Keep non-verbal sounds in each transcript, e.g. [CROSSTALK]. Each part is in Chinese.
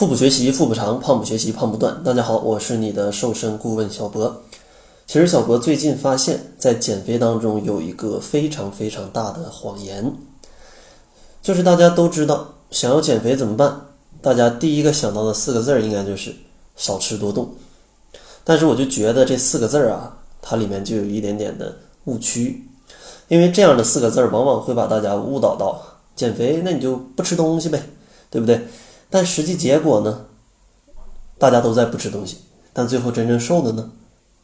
腹部学习腹部长，胖不学习胖不断。大家好，我是你的瘦身顾问小博。其实小博最近发现，在减肥当中有一个非常非常大的谎言，就是大家都知道想要减肥怎么办？大家第一个想到的四个字儿应该就是少吃多动。但是我就觉得这四个字儿啊，它里面就有一点点的误区，因为这样的四个字儿往往会把大家误导到减肥，那你就不吃东西呗，对不对？但实际结果呢？大家都在不吃东西，但最后真正瘦的呢？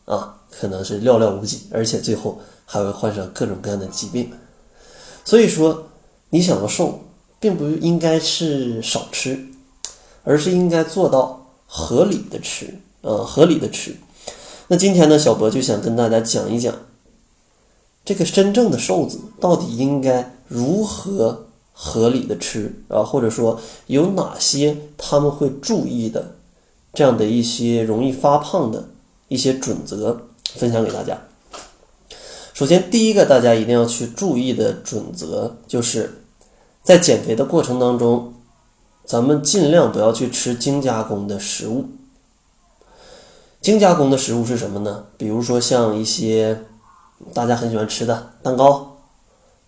啊，可能是寥寥无几，而且最后还会患上各种各样的疾病。所以说，你想要瘦，并不应该是少吃，而是应该做到合理的吃，呃，合理的吃。那今天呢，小博就想跟大家讲一讲，这个真正的瘦子到底应该如何。合理的吃啊，或者说有哪些他们会注意的这样的一些容易发胖的一些准则，分享给大家。首先，第一个大家一定要去注意的准则，就是在减肥的过程当中，咱们尽量不要去吃精加工的食物。精加工的食物是什么呢？比如说像一些大家很喜欢吃的蛋糕，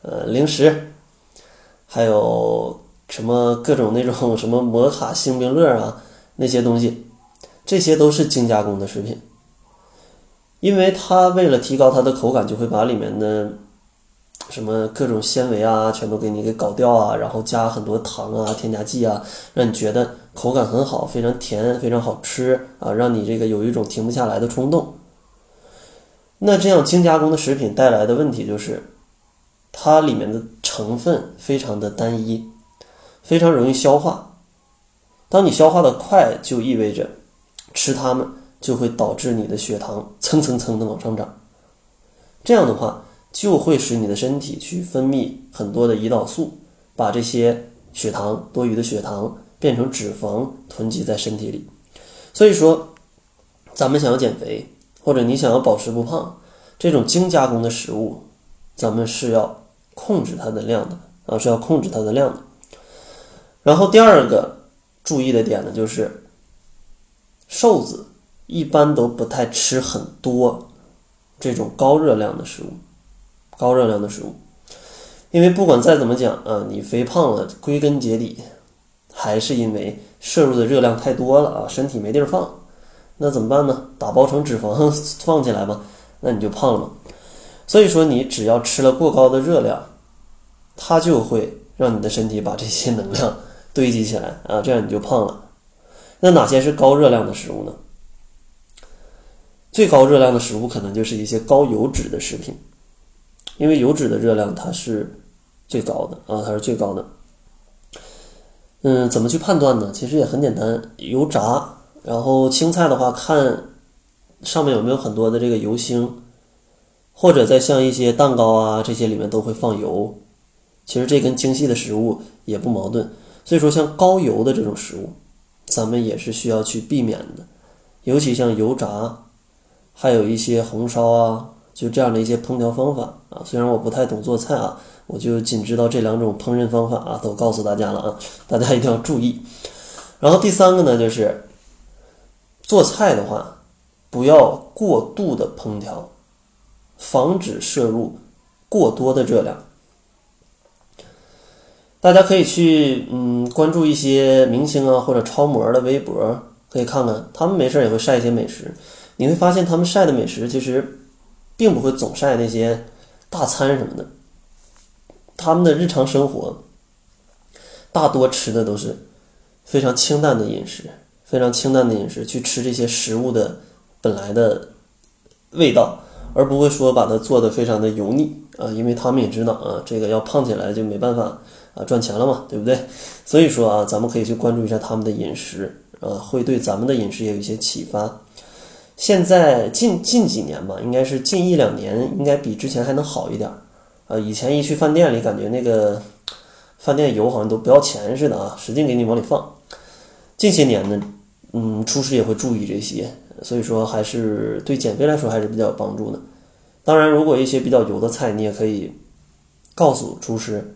呃，零食。还有什么各种那种 [LAUGHS] 什么摩卡星冰乐啊那些东西，这些都是精加工的食品，因为它为了提高它的口感，就会把里面的什么各种纤维啊全都给你给搞掉啊，然后加很多糖啊添加剂啊，让你觉得口感很好，非常甜，非常好吃啊，让你这个有一种停不下来的冲动。那这样精加工的食品带来的问题就是。它里面的成分非常的单一，非常容易消化。当你消化的快，就意味着吃它们就会导致你的血糖蹭蹭蹭的往上涨。这样的话，就会使你的身体去分泌很多的胰岛素，把这些血糖多余的血糖变成脂肪囤积在身体里。所以说，咱们想要减肥，或者你想要保持不胖，这种精加工的食物。咱们是要控制它的量的啊，是要控制它的量的。然后第二个注意的点呢，就是瘦子一般都不太吃很多这种高热量的食物，高热量的食物，因为不管再怎么讲啊，你肥胖了，归根结底还是因为摄入的热量太多了啊，身体没地儿放，那怎么办呢？打包成脂肪放起来吧，那你就胖了。所以说，你只要吃了过高的热量，它就会让你的身体把这些能量堆积起来啊，这样你就胖了。那哪些是高热量的食物呢？最高热量的食物可能就是一些高油脂的食品，因为油脂的热量它是最高的啊，它是最高的。嗯，怎么去判断呢？其实也很简单，油炸，然后青菜的话，看上面有没有很多的这个油星。或者在像一些蛋糕啊这些里面都会放油，其实这跟精细的食物也不矛盾。所以说像高油的这种食物，咱们也是需要去避免的。尤其像油炸，还有一些红烧啊，就这样的一些烹调方法啊。虽然我不太懂做菜啊，我就仅知道这两种烹饪方法啊，都告诉大家了啊，大家一定要注意。然后第三个呢，就是做菜的话，不要过度的烹调。防止摄入过多的热量。大家可以去嗯关注一些明星啊或者超模的微博，可以看看他们没事也会晒一些美食。你会发现他们晒的美食其实并不会总晒那些大餐什么的，他们的日常生活大多吃的都是非常清淡的饮食，非常清淡的饮食去吃这些食物的本来的味道。而不会说把它做的非常的油腻啊，因为他们也知道啊，这个要胖起来就没办法啊赚钱了嘛，对不对？所以说啊，咱们可以去关注一下他们的饮食啊，会对咱们的饮食也有一些启发。现在近近几年吧，应该是近一两年，应该比之前还能好一点啊。以前一去饭店里，感觉那个饭店油好像都不要钱似的啊，使劲给你往里放。近些年呢，嗯，厨师也会注意这些。所以说，还是对减肥来说还是比较有帮助的。当然，如果一些比较油的菜，你也可以告诉厨师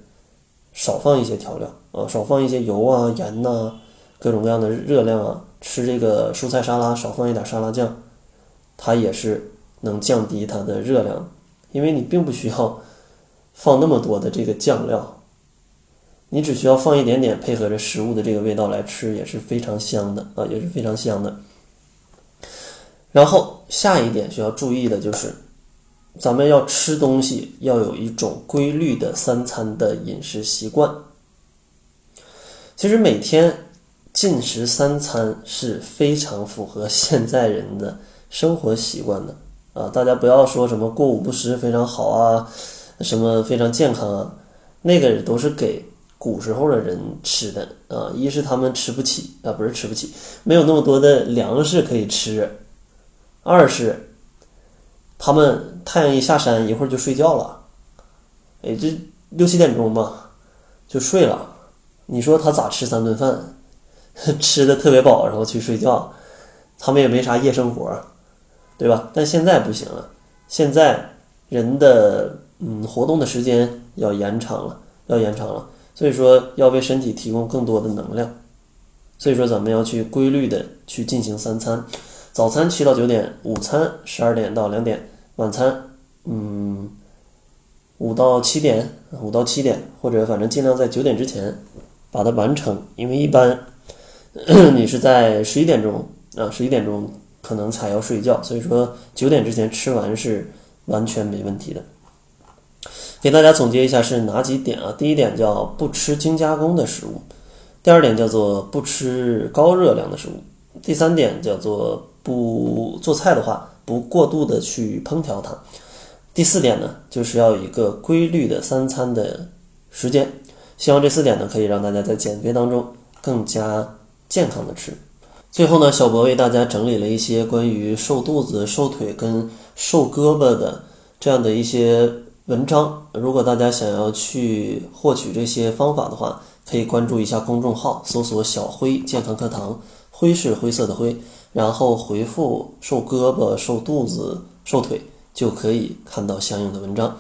少放一些调料啊，少放一些油啊、盐呐、各种各样的热量啊，吃这个蔬菜沙拉少放一点沙拉酱，它也是能降低它的热量，因为你并不需要放那么多的这个酱料，你只需要放一点点，配合着食物的这个味道来吃，也是非常香的啊，也是非常香的。然后下一点需要注意的就是，咱们要吃东西要有一种规律的三餐的饮食习惯。其实每天。进食三餐是非常符合现在人的生活习惯的啊！大家不要说什么过午不食非常好啊，什么非常健康啊，那个都是给古时候的人吃的啊。一是他们吃不起啊，不是吃不起，没有那么多的粮食可以吃；二是他们太阳一下山，一会儿就睡觉了，哎，这六七点钟嘛就睡了。你说他咋吃三顿饭？[LAUGHS] 吃的特别饱，然后去睡觉，他们也没啥夜生活，对吧？但现在不行了，现在人的嗯活动的时间要延长了，要延长了，所以说要为身体提供更多的能量，所以说咱们要去规律的去进行三餐，早餐七到九点，午餐十二点到两点，晚餐嗯五到七点，五到七点，或者反正尽量在九点之前把它完成，因为一般。[CLEARS THROAT] 你是在十一点钟啊，十一点钟可能才要睡觉，所以说九点之前吃完是完全没问题的。给大家总结一下是哪几点啊？第一点叫不吃精加工的食物，第二点叫做不吃高热量的食物，第三点叫做不做菜的话不过度的去烹调它，第四点呢就是要有一个规律的三餐的时间。希望这四点呢可以让大家在减肥当中更加。健康的吃。最后呢，小博为大家整理了一些关于瘦肚子、瘦腿跟瘦胳膊的这样的一些文章。如果大家想要去获取这些方法的话，可以关注一下公众号，搜索“小辉健康课堂”，灰是灰色的灰，然后回复“瘦胳膊、瘦肚子、瘦腿”，就可以看到相应的文章。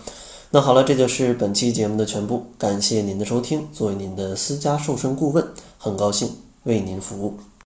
那好了，这就是本期节目的全部，感谢您的收听。作为您的私家瘦身顾问，很高兴。为您服务。